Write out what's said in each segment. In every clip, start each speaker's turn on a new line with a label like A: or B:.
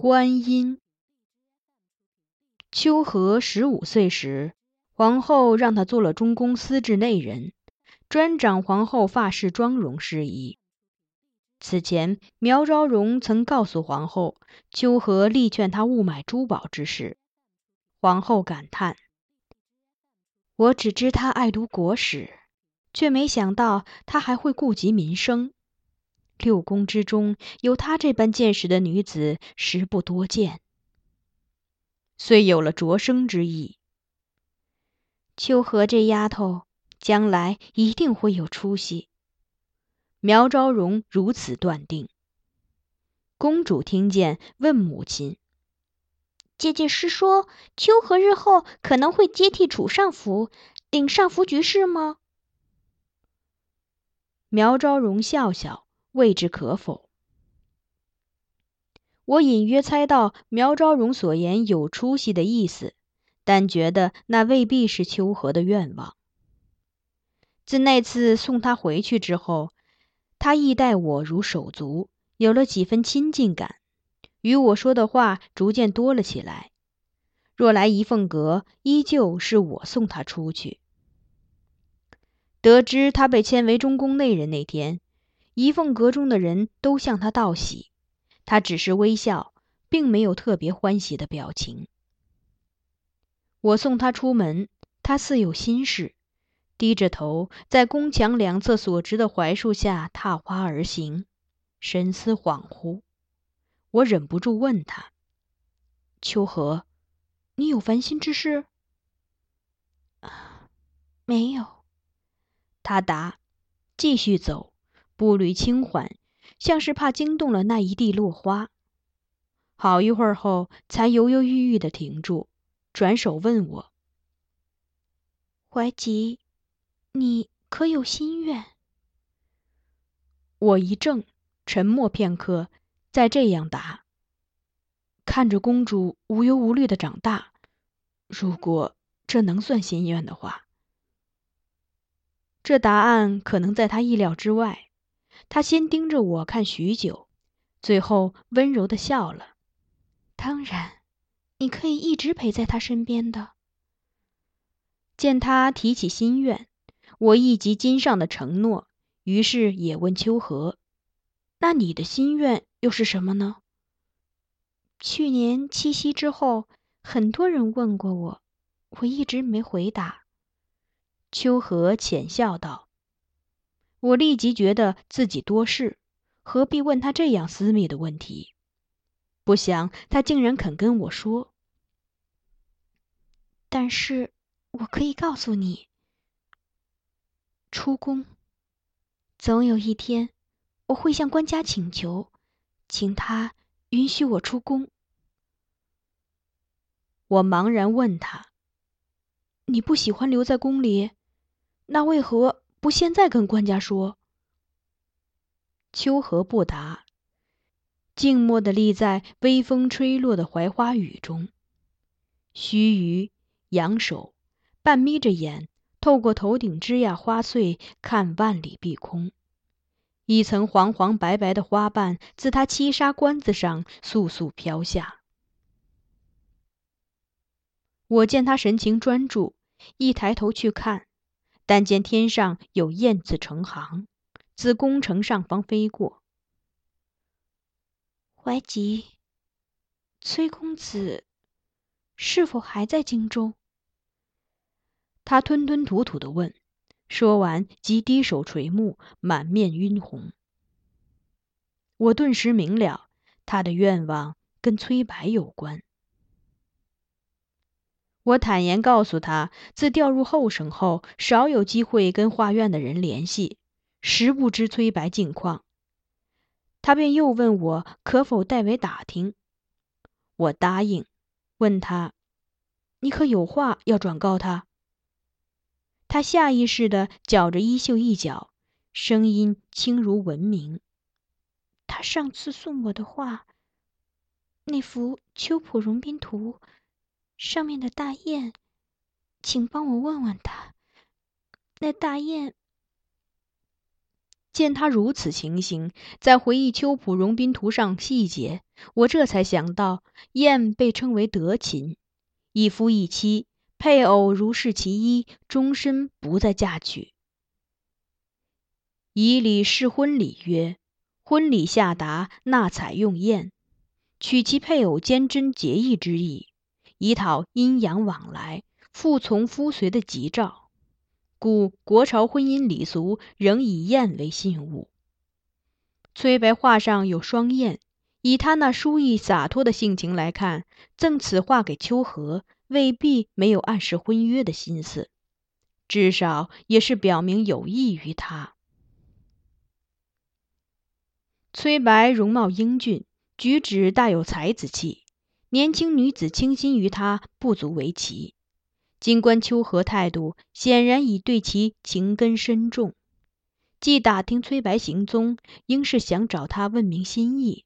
A: 观音。秋和十五岁时，皇后让他做了中宫司制内人，专掌皇后发饰妆容事宜。此前，苗昭容曾告诉皇后，秋和力劝她勿买珠宝之事。皇后感叹：“我只知她爱读国史，却没想到她还会顾及民生。”六宫之中，有她这般见识的女子，实不多见。遂有了擢升之意。秋荷这丫头，将来一定会有出息。苗昭容如此断定。公主听见，问母亲：“
B: 姐姐是说，秋荷日后可能会接替楚上府，领上服局势吗？”
A: 苗昭容笑笑。未知可否？我隐约猜到苗昭荣所言有出息的意思，但觉得那未必是秋荷的愿望。自那次送他回去之后，他亦待我如手足，有了几分亲近感，与我说的话逐渐多了起来。若来仪凤阁，依旧是我送他出去。得知他被迁为中宫内人那天。仪凤阁中的人都向他道喜，他只是微笑，并没有特别欢喜的表情。我送他出门，他似有心事，低着头在宫墙两侧所植的槐树下踏花而行，神思恍惚。我忍不住问他：“秋荷，你有烦心之事？”“啊
B: 没有。”
A: 他答，继续走。步履轻缓，像是怕惊动了那一地落花。好一会儿后，才犹犹豫豫的停住，转手问我：“
B: 怀吉，你可有心愿？”
A: 我一怔，沉默片刻，再这样答：“看着公主无忧无虑的长大，如果这能算心愿的话。”这答案可能在他意料之外。他先盯着我看许久，最后温柔的笑了。
B: 当然，你可以一直陪在他身边的。
A: 见他提起心愿，我忆及金上的承诺，于是也问秋荷：“那你的心愿又是什么呢？”
B: 去年七夕之后，很多人问过我，我一直没回答。
A: 秋荷浅笑道。我立即觉得自己多事，何必问他这样私密的问题？不想他竟然肯跟我说。
B: 但是我可以告诉你，出宫，总有一天，我会向官家请求，请他允许我出宫。
A: 我茫然问他：“你不喜欢留在宫里，那为何？”不，现在跟官家说。秋荷不答，静默地立在微风吹落的槐花雨中，须臾，扬手，半眯着眼，透过头顶枝桠花穗看万里碧空。一层黄黄白白的花瓣自他七纱冠子上簌簌飘下。我见他神情专注，一抬头去看。但见天上有燕子成行，自宫城上方飞过。
B: 怀吉，崔公子是否还在京中？
A: 他吞吞吐吐的问，说完即低首垂目，满面晕红。我顿时明了，他的愿望跟崔白有关。我坦言告诉他，自调入后省后，少有机会跟画院的人联系，实不知崔白近况。他便又问我可否代为打听，我答应，问他：“你可有话要转告他？”他下意识地绞着衣袖一角，声音轻如蚊鸣：“
B: 他上次送我的画，那幅《秋浦荣宾图》。”上面的大雁，请帮我问问他。那大雁
A: 见他如此情形，在回忆《秋浦荣宾图》上细节，我这才想到，燕被称为德禽，一夫一妻，配偶如是其一，终身不再嫁娶。以礼试婚礼曰：婚礼下达，纳采用宴，取其配偶坚贞节义之意，以讨阴阳往来、复从夫随的吉兆。故国朝婚姻礼俗仍以燕为信物。崔白画上有双燕，以他那疏逸洒脱的性情来看，赠此画给秋荷，未必没有暗示婚约的心思，至少也是表明有意于他。崔白容貌英俊，举止大有才子气，年轻女子倾心于他不足为奇。金观秋荷态度，显然已对其情根深重。既打听崔白行踪，应是想找他问明心意。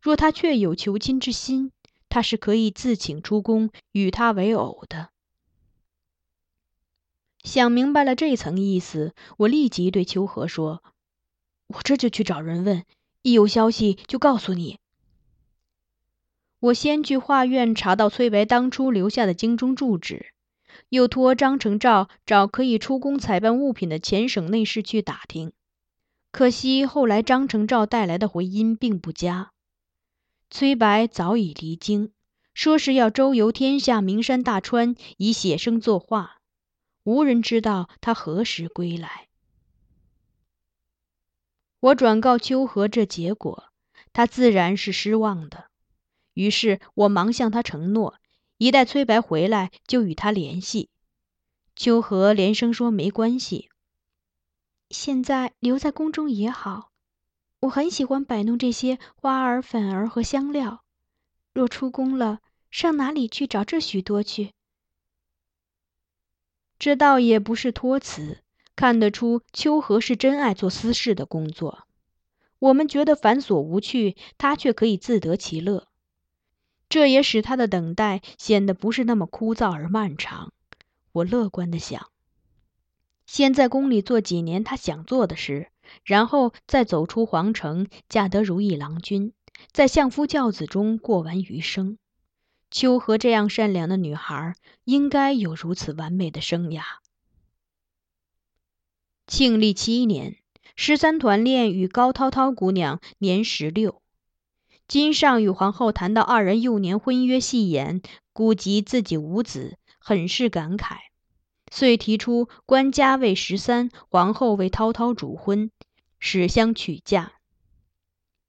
A: 若他确有求亲之心，他是可以自请出宫与他为偶的。想明白了这层意思，我立即对秋荷说：“我这就去找人问。”一有消息就告诉你。我先去画院查到崔白当初留下的京中住址，又托张承照找可以出宫采办物品的前省内侍去打听。可惜后来张承照带来的回音并不佳。崔白早已离京，说是要周游天下名山大川，以写生作画，无人知道他何时归来。我转告秋荷这结果，他自然是失望的。于是我忙向他承诺，一待崔白回来就与他联系。秋荷连声说没关系，
B: 现在留在宫中也好。我很喜欢摆弄这些花儿、粉儿和香料。若出宫了，上哪里去找这许多去？
A: 这倒也不是托辞。看得出，秋荷是真爱做私事的工作。我们觉得繁琐无趣，他却可以自得其乐。这也使他的等待显得不是那么枯燥而漫长。我乐观的想，先在宫里做几年他想做的事，然后再走出皇城，嫁得如意郎君，在相夫教子中过完余生。秋荷这样善良的女孩，应该有如此完美的生涯。庆历七年，十三团练与高涛涛姑娘年十六。金上与皇后谈到二人幼年婚约戏言，顾及自己无子，很是感慨，遂提出官家为十三，皇后为滔滔主婚，使相娶嫁。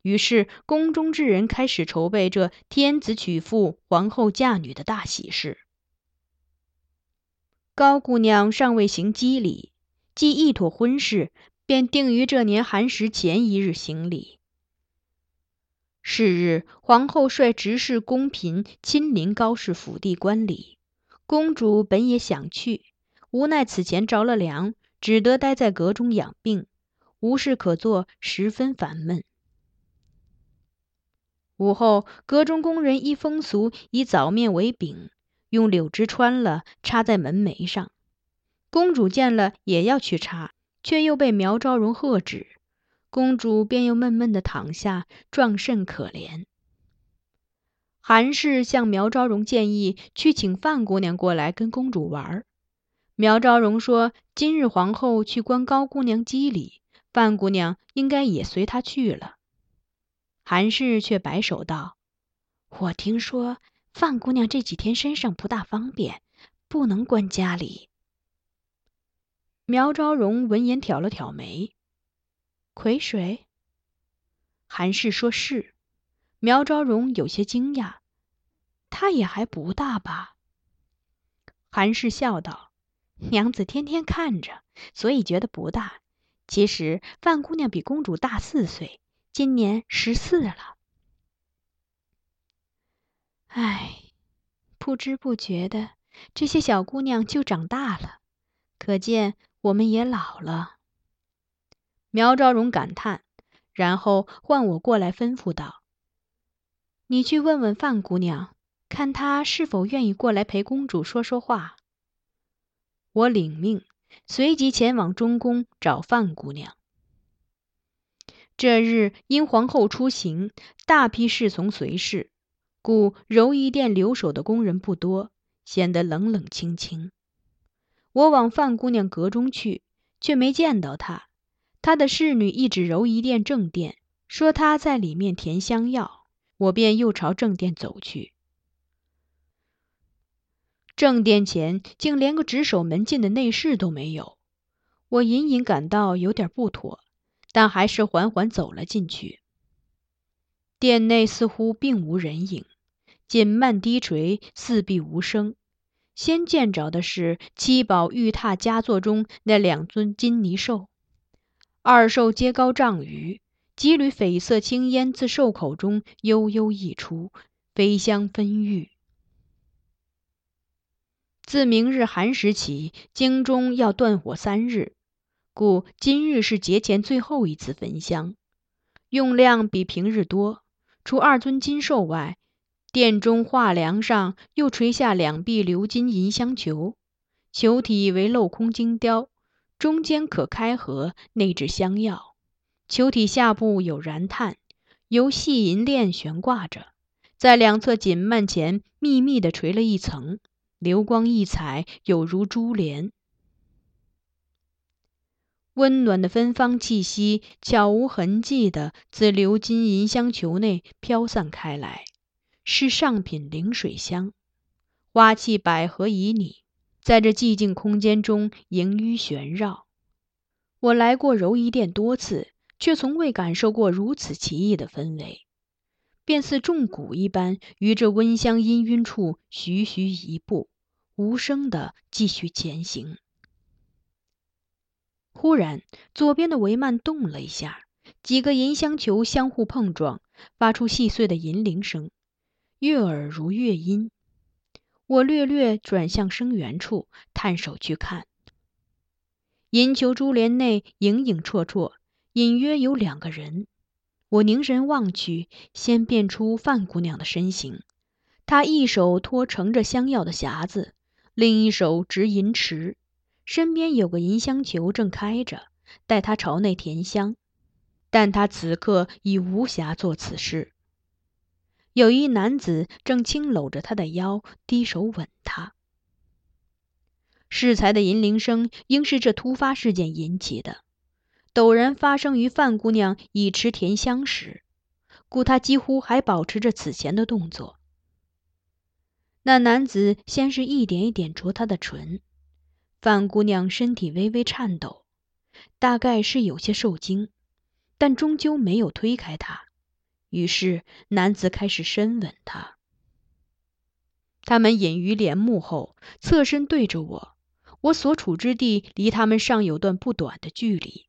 A: 于是宫中之人开始筹备这天子娶妇、皇后嫁女的大喜事。高姑娘尚未行笄礼。既一妥婚事，便定于这年寒食前一日行礼。是日，皇后率执事宫嫔亲临高氏府邸观礼。公主本也想去，无奈此前着了凉，只得待在阁中养病，无事可做，十分烦闷。午后，阁中工人依风俗以枣面为饼，用柳枝穿了，插在门楣上。公主见了也要去插，却又被苗昭荣喝止，公主便又闷闷的躺下，状甚可怜。韩氏向苗昭荣建议去请范姑娘过来跟公主玩。苗昭荣说：“今日皇后去观高姑娘机礼，范姑娘应该也随她去了。”韩氏却摆手道：“我听说范姑娘这几天身上不大方便，不能关家里。”苗昭荣闻言挑了挑眉，癸水。韩氏说是。苗昭荣有些惊讶，他也还不大吧？韩氏笑道：“娘子天天看着，所以觉得不大。其实范姑娘比公主大四岁，今年十四了。唉，不知不觉的，这些小姑娘就长大了，可见。”我们也老了，苗昭荣感叹，然后唤我过来，吩咐道：“你去问问范姑娘，看她是否愿意过来陪公主说说话。”我领命，随即前往中宫找范姑娘。这日因皇后出行，大批侍从随侍，故柔仪殿留守的宫人不多，显得冷冷清清。我往范姑娘阁中去，却没见到她。他的侍女一指柔夷殿正殿，说她在里面填香药。我便又朝正殿走去。正殿前竟连个值守门禁的内侍都没有，我隐隐感到有点不妥，但还是缓缓走了进去。殿内似乎并无人影，锦幔低垂，四壁无声。先见着的是七宝玉榻佳作中那两尊金泥兽，二兽皆高丈余，几缕绯色青烟自兽口中悠悠溢出，飞香纷郁。自明日寒食起，京中要断火三日，故今日是节前最后一次焚香，用量比平日多。除二尊金兽外，殿中画梁上又垂下两壁鎏金银香球，球体为镂空精雕，中间可开合，内置香药。球体下部有燃炭，由细银链悬挂着，在两侧锦幔前密密地垂了一层，流光溢彩，有如珠帘。温暖的芬芳气息，悄无痕迹地自鎏金银香球内飘散开来。是上品灵水香，花气百合旖旎，在这寂静空间中萦纡旋绕。我来过柔仪殿多次，却从未感受过如此奇异的氛围，便似重鼓一般，于这温香氤氲处徐徐一步，无声地继续前行。忽然，左边的帷幔动了一下，几个银香球相互碰撞，发出细碎的银铃声。悦耳如乐音，我略略转向声源处，探手去看。银球珠帘内影影绰绰，隐约有两个人。我凝神望去，先辨出范姑娘的身形。她一手托盛着香药的匣子，另一手执银匙，身边有个银香球正开着，待她朝内填香。但她此刻已无暇做此事。有一男子正轻搂着她的腰，低手吻她。适才的银铃声应是这突发事件引起的，陡然发生于范姑娘已持甜香时，故她几乎还保持着此前的动作。那男子先是一点一点啄她的唇，范姑娘身体微微颤抖，大概是有些受惊，但终究没有推开他。于是，男子开始深吻她。他们隐于帘幕后，侧身对着我。我所处之地离他们尚有段不短的距离，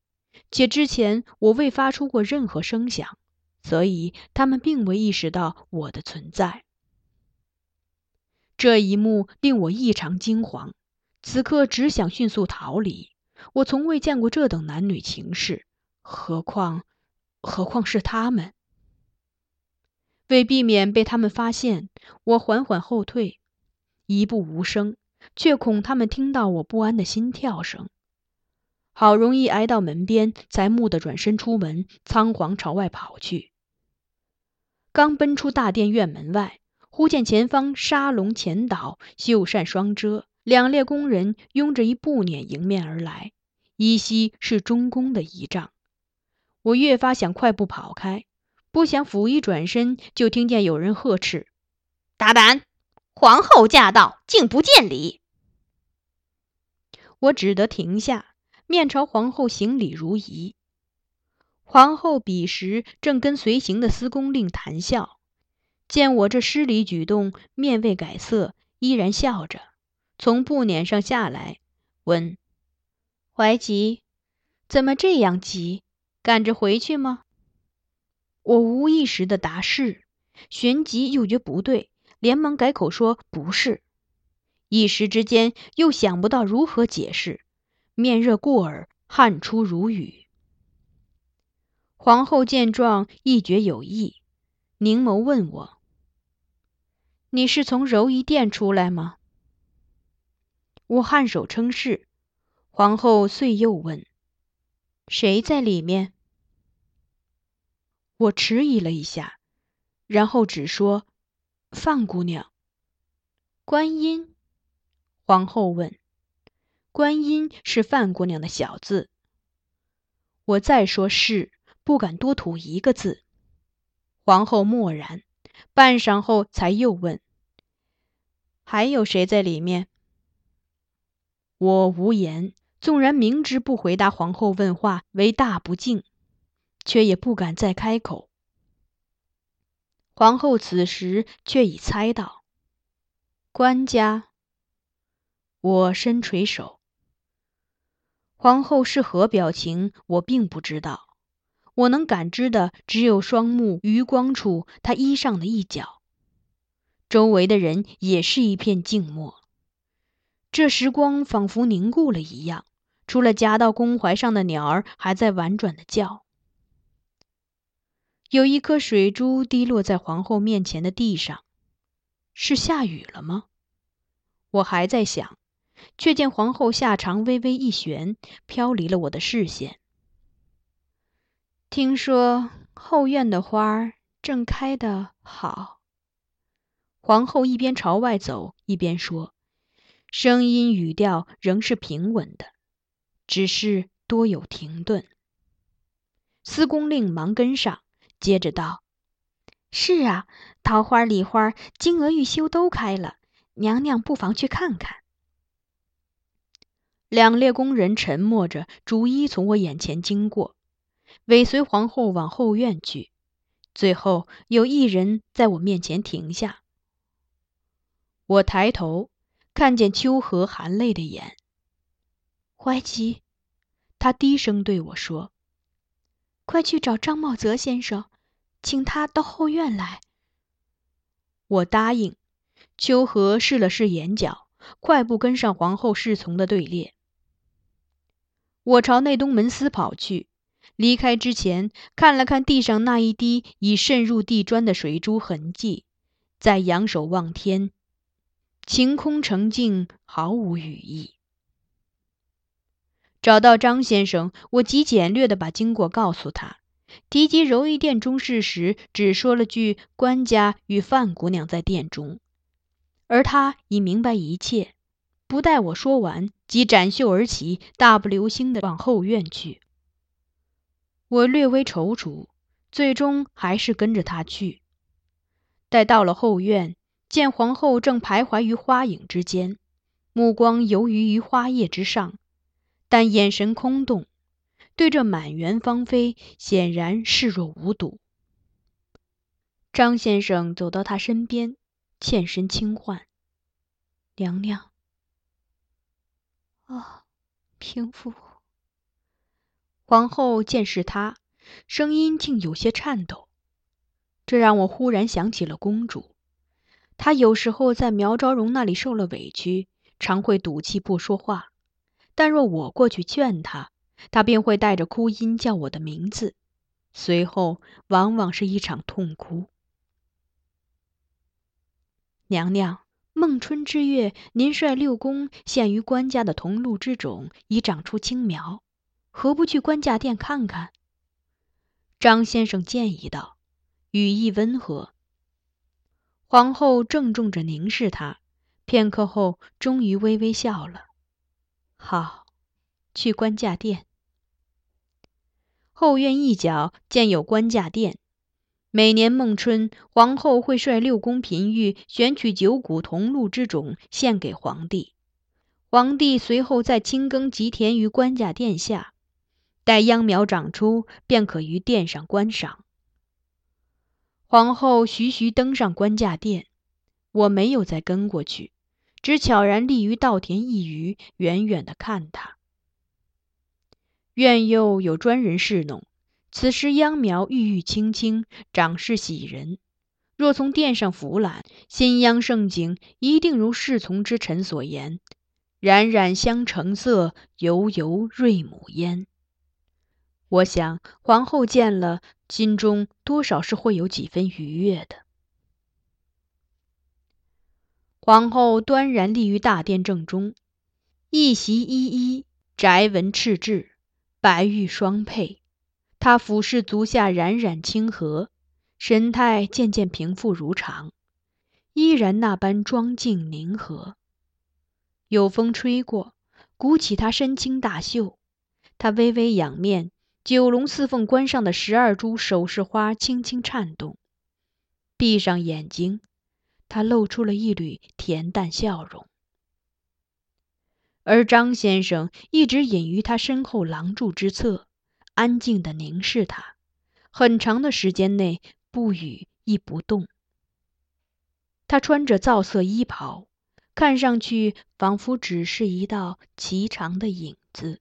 A: 且之前我未发出过任何声响，所以他们并未意识到我的存在。这一幕令我异常惊惶，此刻只想迅速逃离。我从未见过这等男女情事，何况，何况是他们。为避免被他们发现，我缓缓后退，一步无声，却恐他们听到我不安的心跳声。好容易挨到门边，才蓦地转身出门，仓皇朝外跑去。刚奔出大殿院门外，忽见前方沙龙前倒，绣扇双遮，两列宫人拥着一布辇迎面而来，依稀是中宫的仪仗。我越发想快步跑开。不想甫一转身，就听见有人呵斥：“
B: 大胆！皇后驾到，竟不见礼！”
A: 我只得停下，面朝皇后行礼如仪。皇后彼时正跟随行的司宫令谈笑，见我这失礼举动，面未改色，依然笑着，从布辇上下来，问：“怀吉，怎么这样急？赶着回去吗？”我无意识的答是，旋即又觉不对，连忙改口说不是。一时之间又想不到如何解释，面热过耳，汗出如雨。皇后见状，亦觉有意，凝眸问我：“你是从柔仪殿出来吗？”我颔首称是。皇后遂又问：“谁在里面？”我迟疑了一下，然后只说：“范姑娘。”
B: 观音，
A: 皇后问：“观音是范姑娘的小字。”我再说是，不敢多吐一个字。皇后默然，半晌后才又问：“还有谁在里面？”我无言，纵然明知不回答皇后问话为大不敬，却也不敢再开口。皇后此时却已猜到，官家。我伸垂手。皇后是何表情，我并不知道。我能感知的只有双目余光处她衣裳的一角。周围的人也是一片静默。这时光仿佛凝固了一样，除了夹到宫怀上的鸟儿还在婉转的叫。有一颗水珠滴落在皇后面前的地上，是下雨了吗？我还在想，却见皇后下长微微一旋，飘离了我的视线。
B: 听说后院的花儿正开得好。
A: 皇后一边朝外走，一边说，声音语调仍是平稳的，只是多有停顿。司宫令忙跟上，接着道：“
B: 是啊，桃花、梨花、金娥、玉修都开了，娘娘不妨去看看。”
A: 两列宫人沉默着，逐一从我眼前经过。尾随皇后往后院去，最后有一人在我面前停下。我抬头，看见秋荷含泪的眼。
B: 怀吉，
A: 他低声对我说：“
B: 快去找张茂泽先生，请他到后院来。”
A: 我答应。秋荷试了试眼角，快步跟上皇后侍从的队列。我朝内东门司跑去。离开之前，看了看地上那一滴已渗入地砖的水珠痕迹，再仰首望天，晴空澄净，毫无语意。找到张先生，我极简略地把经过告诉他，提及柔意殿中事时，只说了句“官家与范姑娘在殿中”，而他已明白一切，不待我说完，即展袖而起，大步流星地往后院去。我略微踌躇，最终还是跟着他去。待到了后院，见皇后正徘徊于花影之间，目光游移于花叶之上，但眼神空洞，对这满园芳菲显然视若无睹。张先生走到他身边，欠身轻唤：“娘娘。”
B: 哦，平妇。
A: 皇后见是他，声音竟有些颤抖，这让我忽然想起了公主。她有时候在苗昭荣那里受了委屈，常会赌气不说话；但若我过去劝她，他便会带着哭音叫我的名字，随后往往是一场痛哭。娘娘，孟春之月，您率六宫献于官家的桐露之种已长出青苗。何不去官家殿看看？张先生建议道，语意温和。皇后郑重着凝视他，片刻后，终于微微笑了。好，去官价殿。后院一角建有官家殿，每年孟春，皇后会率六宫嫔御选取九股桐露之种献给皇帝，皇帝随后在青耕吉田于官家殿下。待秧苗长出，便可于殿上观赏。皇后徐徐登上官家殿，我没有再跟过去，只悄然立于稻田一隅，远远的看她。院又有专人侍弄，此时秧苗郁郁青青，长势喜人。若从殿上俯览，新秧盛景一定如侍从之臣所言：“冉冉香橙色，油油瑞母烟。”我想，皇后见了，心中多少是会有几分愉悦的。皇后端然立于大殿正中，一袭依依，宅纹赤质，白玉双佩，他俯视足下冉冉清河，神态渐渐平复如常，依然那般庄静宁和。有风吹过，鼓起他身轻大袖，他微微仰面，九龙四凤冠上的十二株首饰花轻轻颤动。闭上眼睛，他露出了一缕恬淡笑容。而张先生一直隐于他身后廊柱之侧，安静地凝视他，很长的时间内不语亦不动。他穿着皂色衣袍。看上去仿佛只是一道颀长的影子。